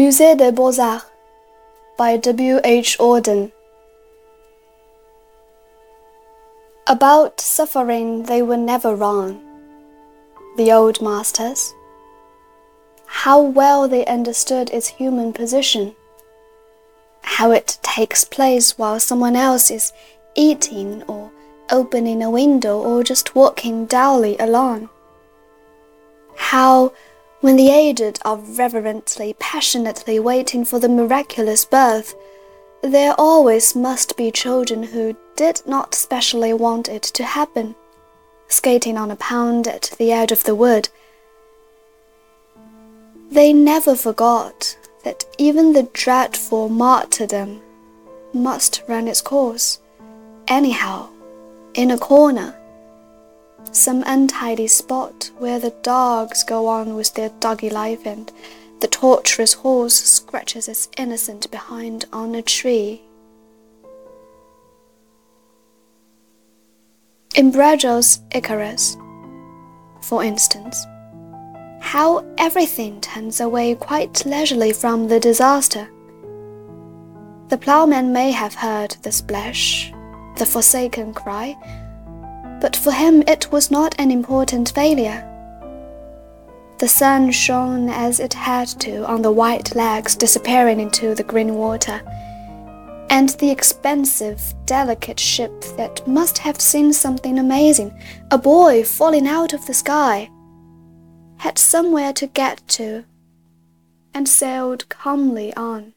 Musée des Beaux-Arts by W. H. Auden. About suffering, they were never wrong. The old masters. How well they understood its human position. How it takes place while someone else is eating or opening a window or just walking dully along. How when the aged are reverently, passionately waiting for the miraculous birth, there always must be children who did not specially want it to happen, skating on a pond at the edge of the wood. They never forgot that even the dreadful martyrdom must run its course, anyhow, in a corner some untidy spot where the dogs go on with their doggy life and the tortuous horse scratches its innocent behind on a tree. In Breughel's Icarus, for instance, how everything turns away quite leisurely from the disaster. The ploughman may have heard the splash, the forsaken cry, but for him it was not an important failure. The sun shone as it had to on the white legs disappearing into the green water, and the expensive, delicate ship that must have seen something amazing, a boy falling out of the sky, had somewhere to get to, and sailed calmly on.